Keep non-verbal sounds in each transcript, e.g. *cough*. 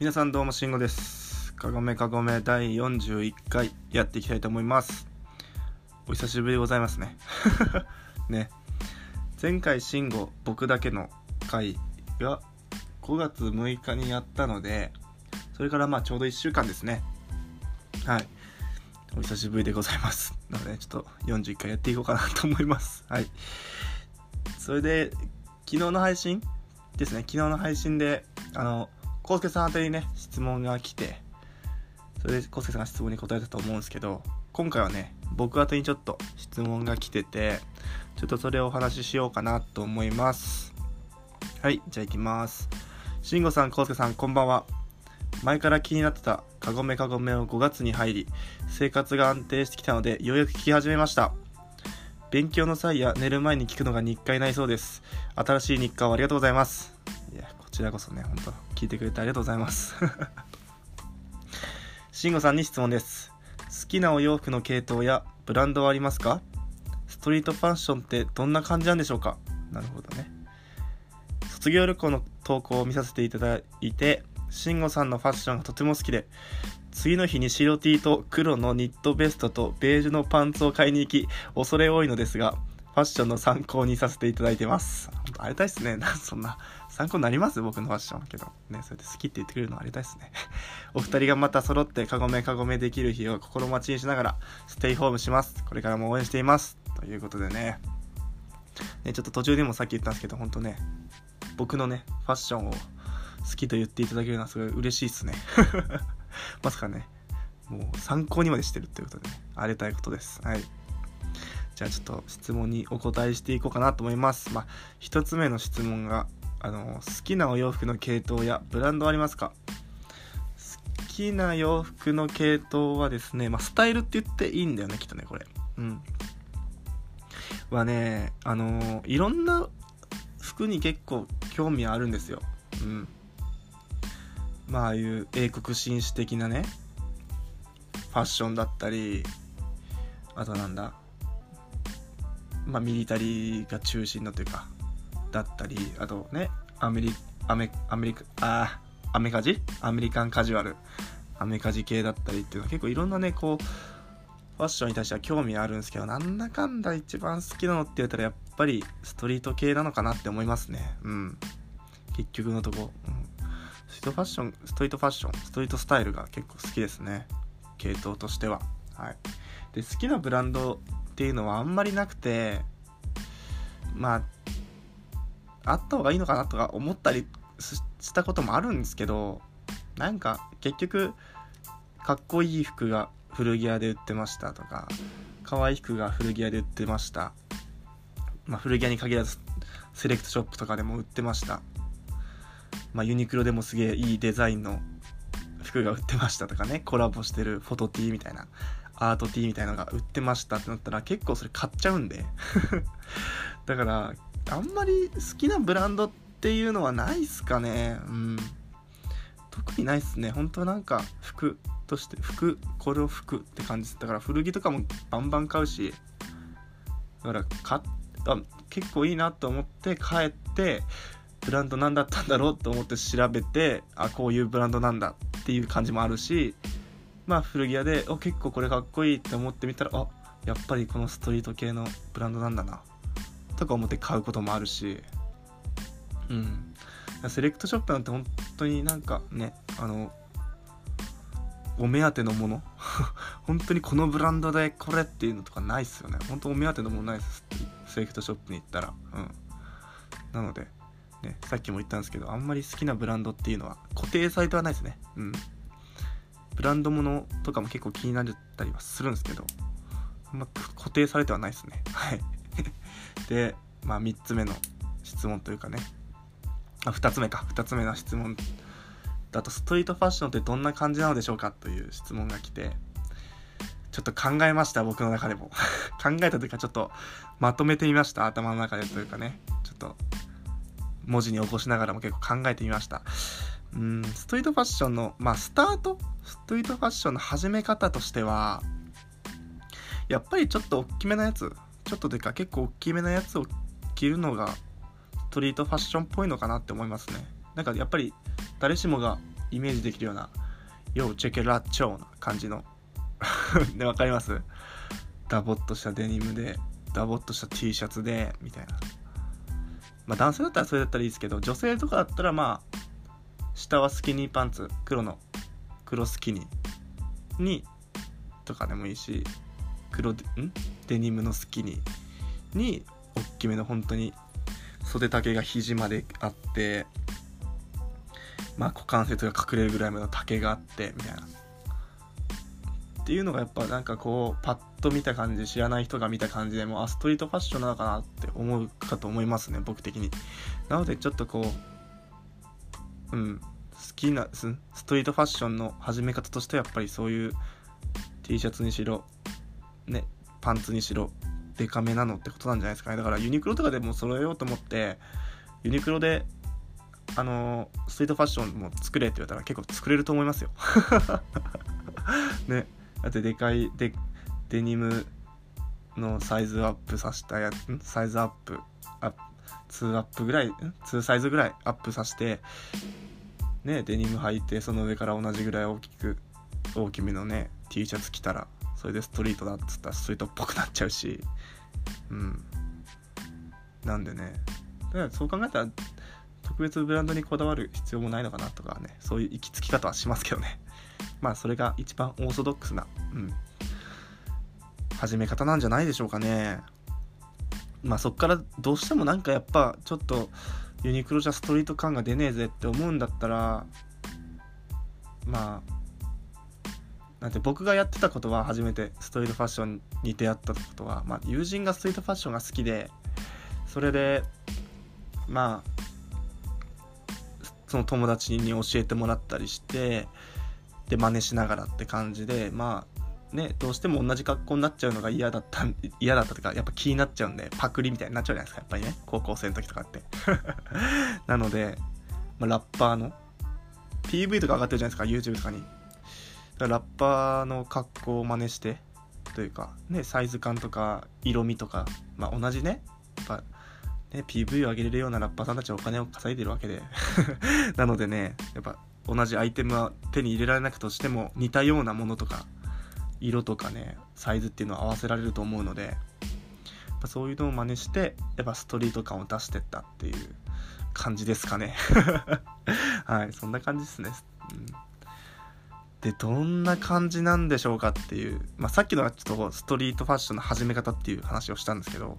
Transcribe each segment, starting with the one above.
皆さんどうもしんごです。かごめかごめ第41回やっていきたいと思います。お久しぶりでございますね。*laughs* ね。前回しんご僕だけの回が5月6日にやったのでそれからまあちょうど1週間ですね。はい。お久しぶりでございます。なのでちょっと41回やっていこうかなと思います。はい。それで昨日の配信ですね。昨日の配信であのコウスケさん宛てにね、質問が来て、それでコウスケさんが質問に答えたと思うんですけど、今回はね、僕宛てにちょっと質問が来てて、ちょっとそれをお話ししようかなと思います。はい、じゃあ行きます。慎吾さん、コウスケさん、こんばんは。前から気になってたカゴメカゴメを5月に入り、生活が安定してきたので、ようやく聞き始めました。勉強の際や寝る前に聞くのが日課になりそうです。新しい日課をありがとうございます。こちらこそね、ほんと、聞いてくれてありがとうございます。*laughs* 慎吾さんに質問です。好きなお洋服の系統やブランドはありますか？ストリートファッションってどんな感じなんでしょうか？なるほどね。卒業旅行の投稿を見させていただいて慎吾さんのファッションがとても好きで次の日に白 T と黒のニットベストとベージュのパンツを買いに行き恐れ多いのですがファッションの参考にさせていただいてます。ありがたいっすね。そんな参考になります？僕のファッションけど。ね、それで好きって言ってくれるのありたいですね。*laughs* お二人がまた揃ってカゴメカゴメできる日を心待ちにしながら、ステイホームします。これからも応援しています。ということでね。ね、ちょっと途中でもさっき言ったんですけど、ほんとね、僕のね、ファッションを好きと言っていただけるのはすごい嬉しいっすね。*laughs* まさかね、もう参考にまでしてるっていうことでね、ありがたいことです。はい。じゃあちょっと質問にお答えしていこうかなと思います。まあ、一つ目の質問が、あの好きなお洋服の系統やブランドありますか？好きな洋服の系統はですね、まあ、スタイルって言っていいんだよねきっとねこれ。うん。はねあのいろんな服に結構興味あるんですよ。うん。まあああいう英国紳士的なねファッションだったりあとなんだまあミリタリーが中心のというかだったりあとねアメリアメアメリカあアメカジ？アメリカンカジュアル。アメカジ系だったりっていうのは結構いろんなねこうファッションに対しては興味あるんですけどなんだかんだ一番好きなのって言ったらやっぱりストリート系なのかなって思いますね。うん。結局のとこ、うん、ストリートファッションストリートファッションストリートスタイルが結構好きですね。系統としては。はい。で好きなブランドっていうのはあんまりなくてまああった方がいいのかなとか思ったりしたこともあるんですけどなんか結局かっこいい服が古着屋で売ってましたとか可愛い服が古着屋で売ってました、まあ、古着屋に限らずセレクトショップとかでも売ってました、まあ、ユニクロでもすげえいいデザインの服が売ってましたとかね。コラボしてるフォトティーみたいなアートティーみたいなのが売ってましたってなったら結構それ買っちゃうんで。*laughs* だからあんまり好きなブランドっていうのはないっすかね。うん。特にないっすね。本当なんか服として服これを服って感じだから古着とかもバンバン買うしだから買あ結構いいなと思って帰ってブランド何だったんだろうと思って調べてあこういうブランドなんだっていう感じもあるしまあ古着屋でお結構これかっこいいって思ってみたらあやっぱりこのストリート系のブランドなんだな。とか思って買うこともあるしうん。セレクトショップなんて本当になんかねあのお目当てのもの。*laughs* 本当にこのブランドでこれっていうのとかないっすよね。本当お目当てのものないっす。セレクトショップに行ったら。うん。なのでねさっきも言ったんですけどあんまり好きなブランドっていうのは固定されてはないですね。うん。ブランドものとかも結構気になったりはするんですけどあ固定されてはないですね。はい。*laughs* で、まあ、3つ目の質問というかね。あ2つ目か。2つ目の質問。だとストリートファッションってどんな感じなのでしょうかという質問が来て。ちょっと考えました僕の中でも。*laughs* 考えたというかちょっとまとめてみました。頭の中でというかね。ちょっと文字に起こしながらも結構考えてみました。うんストリートファッションのまあスタート？ストリートファッションの始め方としてはやっぱりちょっと大きめなやつちょっとでか結構大きめなやつを着るのがストリートファッションっぽいのかなって思いますね。なんかやっぱり誰しもがイメージできるようなヨーチェケラッチョーな感じの。で *laughs* わかります？ダボっとしたデニムでダボっとした T シャツでみたいな。まあ男性だったらそれだったらいいですけど女性とかだったらまあ下はスキニーパンツ黒の黒スキニーにとかでもいいし黒でん？デニムのスキニーに大きめの本当に袖丈が肘まであってまあ股関節が隠れるぐらいの丈があってみたいな。っていうのがやっぱなんかこうパッと見た感じ知らない人が見た感じでもあストリートファッションなのかなって思うかと思いますね僕的に。なのでちょっとこううん好きなストリートファッションの始め方としてはやっぱりそういう T シャツにしろねパンツにしろデカめなのってことなんじゃないですかね。だからユニクロとかでも揃えようと思ってユニクロであのストリートファッションも作れって言われたら結構作れると思いますよ。*laughs* ね。だってでかいデデニムのサイズアップさせたやつサイズアップアップ2アップぐらい2サイズぐらいアップさせてねデニム履いてその上から同じぐらい大きく大きめのね T シャツ着たらそれでストリートだっつったらストリートっぽくなっちゃうし。うん。なんでね。だからそう考えたら特別ブランドにこだわる必要もないのかなとかねそういう行き着き方はしますけどね。*laughs* まあそれが一番オーソドックスな、うん、始め方なんじゃないでしょうかね。まあそっからどうしてもなんかやっぱちょっとユニクロじゃストリート感が出ねえぜって思うんだったらまあなんて僕がやってたことは初めてストリートファッションに出会ったことは、まあ、友人がストリートファッションが好きでそれでまあその友達に教えてもらったりしてで真似しながらって感じでまあねどうしても同じ格好になっちゃうのが嫌だった嫌だったとかやっぱ気になっちゃうんでパクリみたいになっちゃうじゃないですかやっぱりね高校生の時とかって。*laughs* なので、まあ、ラッパーの PV とか上がってるじゃないですか YouTube とかに。ラッパーの格好を真似してというかねサイズ感とか色味とかまあ同じね。やっぱね、PV を上げれるようなラッパーさんたちはお金を稼いでるわけで。*laughs* なのでねやっぱ同じアイテムは手に入れられなくとしても似たようなものとか色とかねサイズっていうのを合わせられると思うのでそういうのを真似してやっぱストリート感を出してったっていう感じですかね。*laughs* はいそんな感じですね、うん。でどんな感じなんでしょうかっていう、まあ、さっきのはちょっとストリートファッションの始め方っていう話をしたんですけど、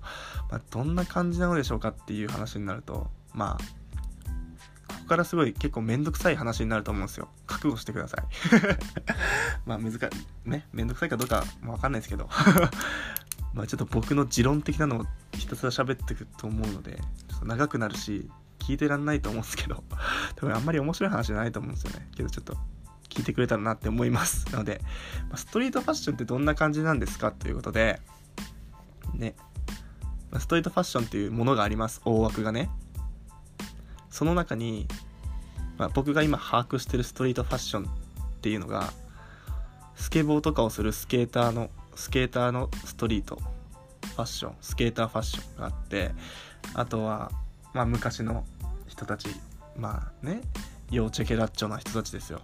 まあ、どんな感じなのでしょうかっていう話になるとまあここからすごい結構めんどくさい話になると思うんですよ。覚悟してください。*laughs* まあ難ねめんどくさいかどうかわかんないですけど。*laughs* まあちょっと僕の持論的なのをひたすら喋っていくと思うのでちょっと長くなるし聞いてらんないと思うんですけど。*laughs* 多分あんまり面白い話じゃないと思うんですよね。けどちょっと聞いてくれたらなって思います *laughs* なので、ストリートファッションってどんな感じなんですかということで、ね、ストリートファッションっていうものがあります。大枠がね。その中に、まあ、僕が今把握してるストリートファッションっていうのが、スケボーとかをするスケーターの、スケーターのストリートファッション、スケーターファッションがあって、あとは、まあ昔の人たち、まあね、ヨーチェケラッチョな人たちですよ。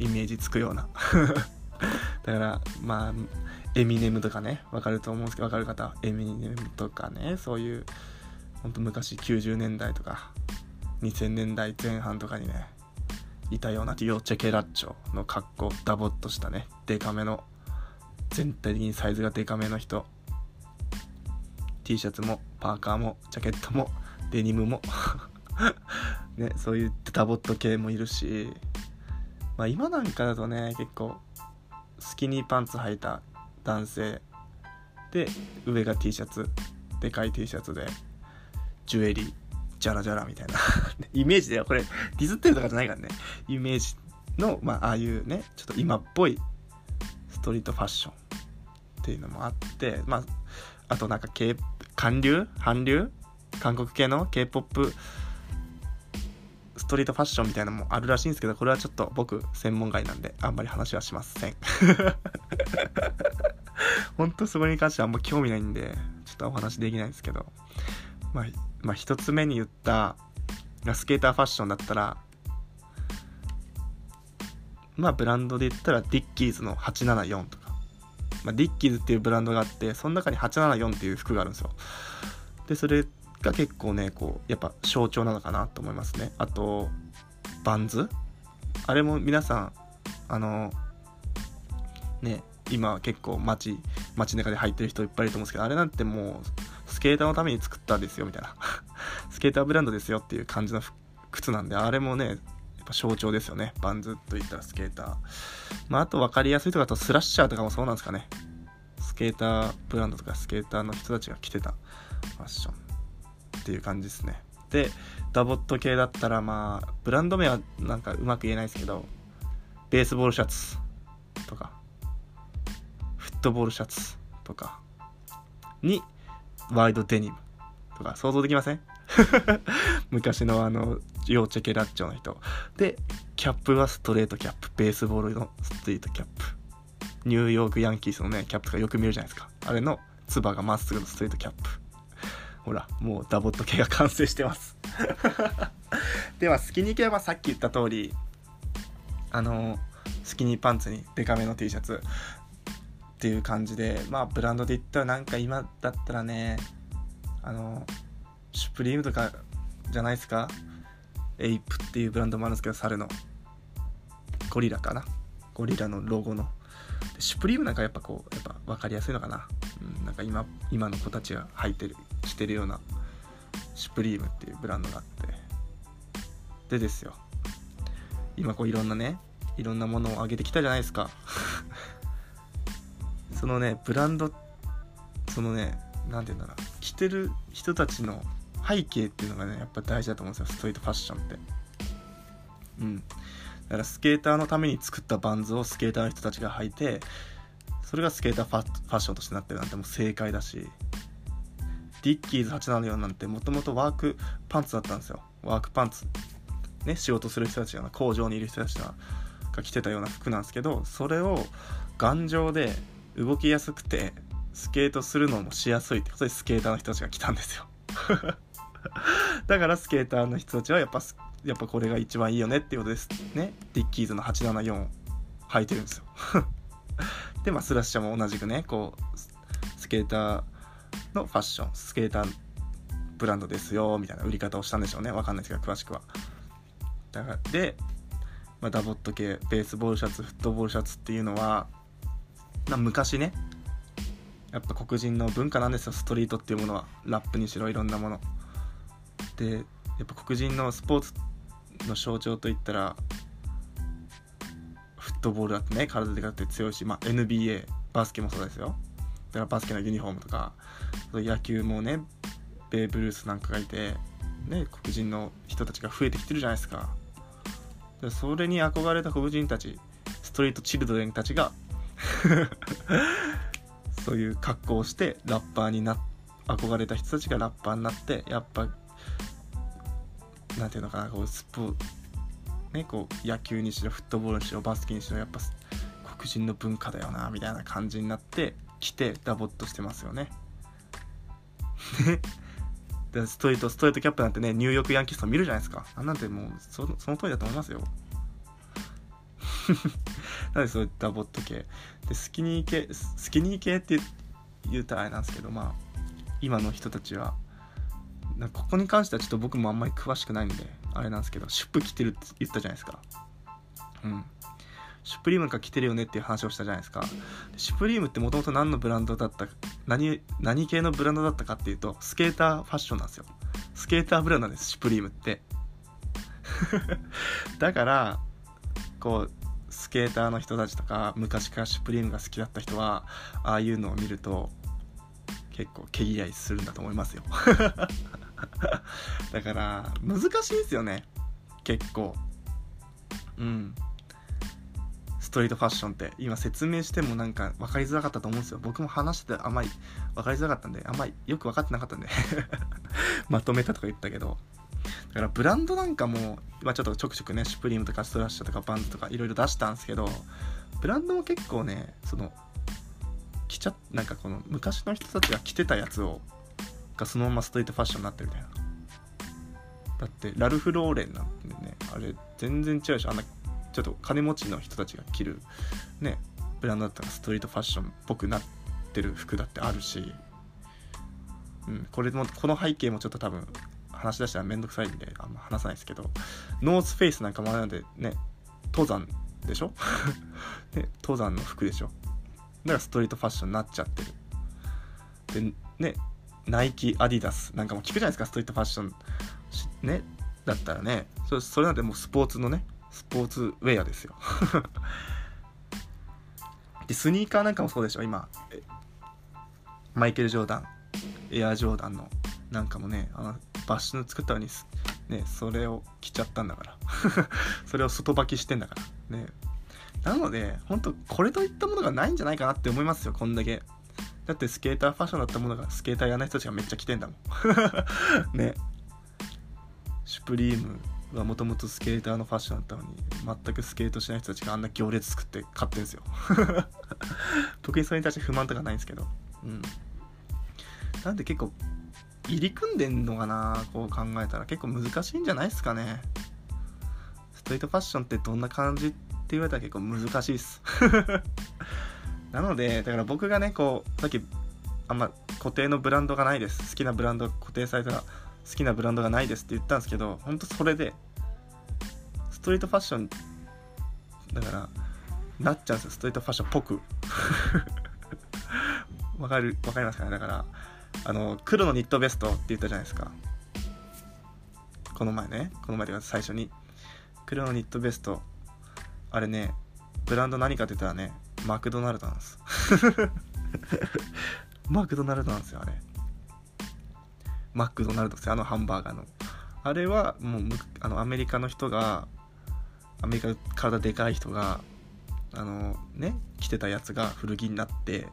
イメージつくような。*laughs* だからまあエミネムとかねわかると思うんですけどわかる方エミネムとかねそういうほんと昔90年代とか2000年代前半とかにねいたようなディオチェケラッチョの格好ダボっとしたねデカめの全体的にサイズがデカめの人 T シャツもパーカーもジャケットもデニムも *laughs* ねそういうダボっと系もいるしまあ、今なんかだとね結構スキニーパンツ履いた男性で上が T シャツでかい T シャツでジュエリージャラジャラみたいな。*laughs* イメージではこれディズってるとかじゃないからね。イメージのまあああいうねちょっと今っぽいストリートファッションっていうのもあってまああとなんか K 韓流？韓流？韓国系の K-POP ストリートファッションみたいなのもあるらしいんですけどこれはちょっと僕専門外なんであんまり話はしません。*laughs* 本当そこに関してはあんま興味ないんでちょっとお話できないんですけど。まあ、まあ、一つ目に言ったスケーターファッションだったらまあブランドで言ったらディッキーズの874とか、まあ、ディッキーズっていうブランドがあってその中に874っていう服があるんですよ。でそれが結構ねこうやっぱ象徴なのかなと思いますね。あとバンズ？あれも皆さんあのね今結構街街中で履いてる人いっぱいいると思うんですけどあれなんてもうスケーターのために作ったんですよみたいな。*laughs* スケーターブランドですよっていう感じの靴なんであれもねやっぱ象徴ですよね。バンズといったらスケーター。まああと分かりやすいとかだとスラッシャーとかもそうなんですかね。スケーターブランドとかスケーターの人たちが着てたファッション。っていう感じですね。でダボット系だったらまあブランド名はなんかうまく言えないですけどベースボールシャツとかフットボールシャツとかにワイドデニムとか想像できません？*laughs* 昔のあのヨーチェケラッチョの人。でキャップはストレートキャップベースボールのストリートキャップ。ニューヨークヤンキースのねキャップとかよく見るじゃないですか。あれのつばがまっすぐのストリートキャップ。ほらもうダボット系が完成してます。*laughs* ではスキニー系はさっき言った通りあのスキニーパンツにデカめの T シャツっていう感じでまあブランドで言ったらなんか今だったらねあのシュプリームとかじゃないですか？エイプっていうブランドもあるんですけど猿の。ゴリラかな？ゴリラのロゴの。シュプリームなんかやっぱこうやっぱ分かりやすいのかな、うん、なんか今今の子たちが履いてるしてるようなシュプリームっていうブランドがあって。でですよ。今こういろんなねいろんなものを上げてきたじゃないですか。*laughs* そのねブランドそのね何て言うんだろう。着てる人たちの背景っていうのがねやっぱ大事だと思うんですよ。ストリートファッションって。うん。だからスケーターのために作った VANS をスケーターの人たちが履いてそれがスケーターファッションとしてなってるなんてもう正解だし。ディッキーズ874なんてもともとワークパンツだったんですよ。ワークパンツ。ね仕事する人たちが工場にいる人たちが着てたような服なんですけどそれを頑丈で動きやすくてスケートするのもしやすいってことでスケーターの人たちが着たんですよ。*laughs* だからスケーターの人たちはやっぱやっぱこれが一番いいよねっていうことです。ねディッキーズの874を履いてるんですよ。*laughs* でまあスラッシャーも同じくねこうスケーターのファッションスケーターブランドですよみたいな売り方をしたんでしょうね。わかんないですけど詳しくは。だからで、まあ、ダボット系ベースボールシャツフットボールシャツっていうのはま昔ねやっぱ黒人の文化なんですよ。ストリートっていうものは。ラップにしろいろんなもの。でやっぱ黒人のスポーツの象徴といったらフットボールだってね体でかって強いし、まあ、NBA バスケもそうですよ。だからバスケのユニフォームとか野球もねベーブ・ルースなんかがいて、ね、黒人の人たちが増えてきてるじゃないですか。でそれに憧れた黒人たちストリートチルドレンたちが *laughs* そういう格好をしてラッパーにな憧れた人たちがラッパーになってやっぱなんていうのかなこうスポねこう野球にしろフットボールにしろバスケにしろやっぱ黒人の文化だよなみたいな感じになって来てダボっとしてますよね。*laughs* でストリートストレートキャップなんてねニューヨークヤンキースと見るじゃないですか。あんなんてもうその通りだと思いますよ。*laughs* なんでそういったボット系。でスキニー系スキニー系って言うたらあれなんですけどまあ今の人たちはここに関してはちょっと僕もあんまり詳しくないんであれなんですけどシュップ着てるって言ったじゃないですか。うん。シュプリームが着てるよねっていう話をしたじゃないですか。シュプリームってもともと何のブランドだった何何系のブランドだったかっていうとスケーターファッションなんですよ。スケーターブランドなんですシュプリームって。*laughs* だからこうスケーターの人たちとか昔からシュプリームが好きだった人はああいうのを見ると結構毛嫌いするんだと思いますよ。*laughs* だから難しいですよね。結構。うん。ストリートファッションって今説明してもなんか分かりづらかったと思うんですよ。僕も話しててあまり分かりづらかったんであまりよく分かってなかったんで *laughs* まとめたとか言ったけど。だからブランドなんかも今ちょっとちょくちょくねシュプリームとかストラッシャーとかバンズとかいろいろ出したんですけどブランドも結構ねその着ちゃなんかこの昔の人たちが着てたやつをがそのままストリートファッションになってるみたいな。だってラルフ・ローレンなんてねあれ全然違うでしょ。あんなちょっと金持ちの人たちが着るねブランドだったらストリートファッションっぽくなってる服だってあるし、うん、これもこの背景もちょっと多分話し出したらめんどくさいんであんま話さないですけどノースフェイスなんかもあるのでね登山でしょ？*laughs* ね、登山の服でしょ？だからストリートファッションになっちゃってる。でねナイキアディダスなんかも聞くじゃないですかストリートファッションねだったらね。そそれなんてもうスポーツのねスポーツウェアですよ。*laughs* でスニーカーなんかもそうでしょ。今マイケル・ジョーダンエア・ジョーダンのなんかもねあのバッシュの作ったのにねそれを着ちゃったんだから。*laughs* それを外履きしてんだから。ね。なので本当これといったものがないんじゃないかなって思いますよ。こんだけ。だってスケーターファッションだったものがスケーターやらない人たちがめっちゃ着てんだもん。*laughs* ね。シュプリームはもともとスケーターのファッションだったのに全くスケートしない人たちがあんな行列作って買ってんですよ。*laughs* 特にそれに対して不満とかないんですけど。うん。なんで結構入り組んでんのかなこう考えたら。結構難しいんじゃないですかね。ストリートファッションってどんな感じって言われたら結構難しいっす。*laughs* なのでだから僕がねこうさっきあんま固定のブランドがないです。好きなブランド固定されたら好きなブランドがないですって言ったんですけど本当それでストリートファッションだからなっちゃうんですよ。ストリートファッションっぽく。*laughs* わかるわかりますかね？だからあの黒のニットベストって言ったじゃないですか。この前ねこの前で最初に。黒のニットベスト。あれねブランド何かって言ったらねマクドナルドなんです。*laughs* マクドナルドなんですよあれ。マクドナルドですあのハンバーガーの。あれはもうあのアメリカの人がアメリカ体でかい人があのね着てたやつが古着になって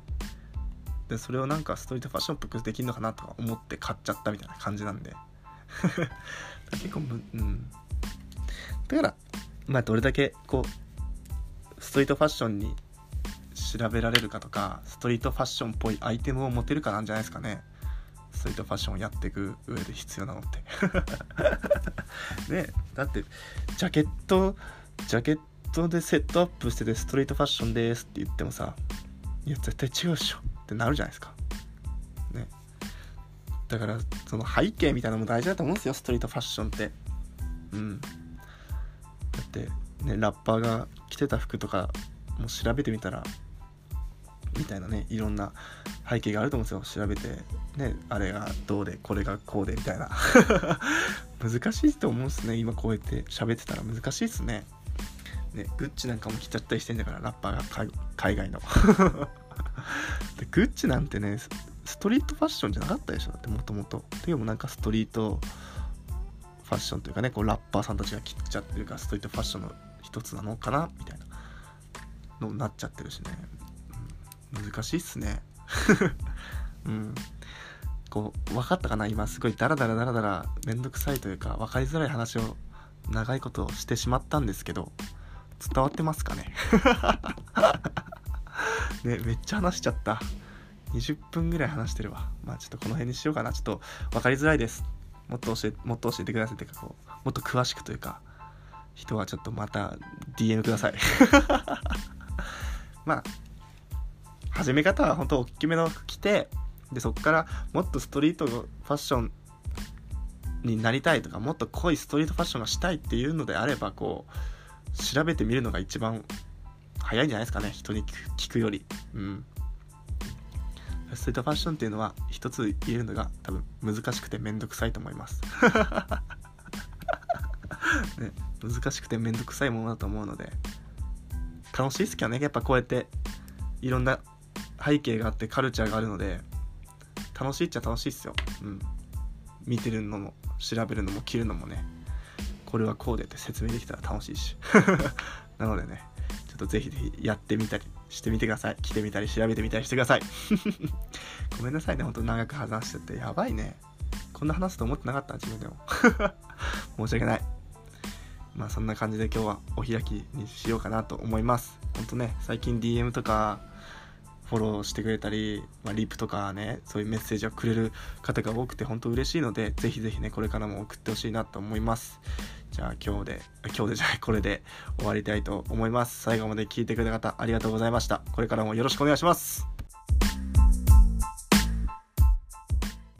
でそれをなんかストリートファッションっぽくできるのかなとか思って買っちゃったみたいな感じなんで。*laughs* 結構むうん。だからまあどれだけこうストリートファッションに調べられるかとかストリートファッションっぽいアイテムを持てるかなんじゃないですかね。ストリートファッションをやっていく上で必要なのって。*laughs* ねだってジャケットジャケットでセットアップしててストリートファッションですって言ってもさいや絶対違うっしょ。ってなるじゃないですか。ね。だからその背景みたいなのも大事だと思うんですよストリートファッションって。うん。だってねラッパーが着てた服とかも調べてみたらみたいなねいろんな背景があると思うんですよ。調べてねあれがどうでこれがこうでみたいな。*laughs* 難しいと思うんですね今こうやって喋ってたら。難しいっすね。ねグッチなんかも着ちゃったりしてんだからラッパーが海外の。*laughs* でグッチなんてねストリートファッションじゃなかったでしょ。だってもともとていうもなんかストリートファッションというかねこうラッパーさんたちが着ちゃってるからストリートファッションの一つなのかなみたいな。のになっちゃってるしね。難しいっすね。*laughs* うん。こう分かったかな？今すごいダラダラダラダラめんどくさいというか分かりづらい話を長いことしてしまったんですけど伝わってますかね？*laughs* ねめっちゃ話しちゃった。20分ぐらい話してるわ。まあちょっとこの辺にしようかな。ちょっと分かりづらいです。もっと教えもっと教えてくださいっていうかこうもっと詳しくというか人はちょっとまた DM ください。*laughs* まあ始め方は本当大きめの服着てでそこからもっとストリートファッションになりたいとかもっと濃いストリートファッションがしたいっていうのであればこう調べてみるのが一番早いんじゃないですかね。人に聞くより。うん。ストリートファッションっていうのは一つ言えるのが多分難しくてめんどくさいと思います。*laughs* ね、難しくてめんどくさいものだと思うので。楽しいですけどね。やっぱこうやっていろんな背景があってカルチャーがあるので楽しいっちゃ楽しいっすよ。うん。見てるのも調べるのも着るのもねこれはこうでって説明できたら楽しいし。*laughs* なのでねちょっとぜひぜひやってみたりしてみてください。着てみたり調べてみたりしてください。*laughs* ごめんなさいねほんと長く話してて。やばいね。こんな話すと思ってなかった自分でも。*laughs* 申し訳ない。まあそんな感じで今日はお開きにしようかなと思います。ほんとね最近 DM とかフォローしてくれたり、まあ、リプとかねそういうメッセージをくれる方が多くて本当嬉しいのでぜひぜひねこれからも送ってほしいなと思いますじゃあ今日で、今日でじゃない、これで終わりたいと思います。最後まで聞いてくれた方ありがとうございました。これからもよろしくお願いします。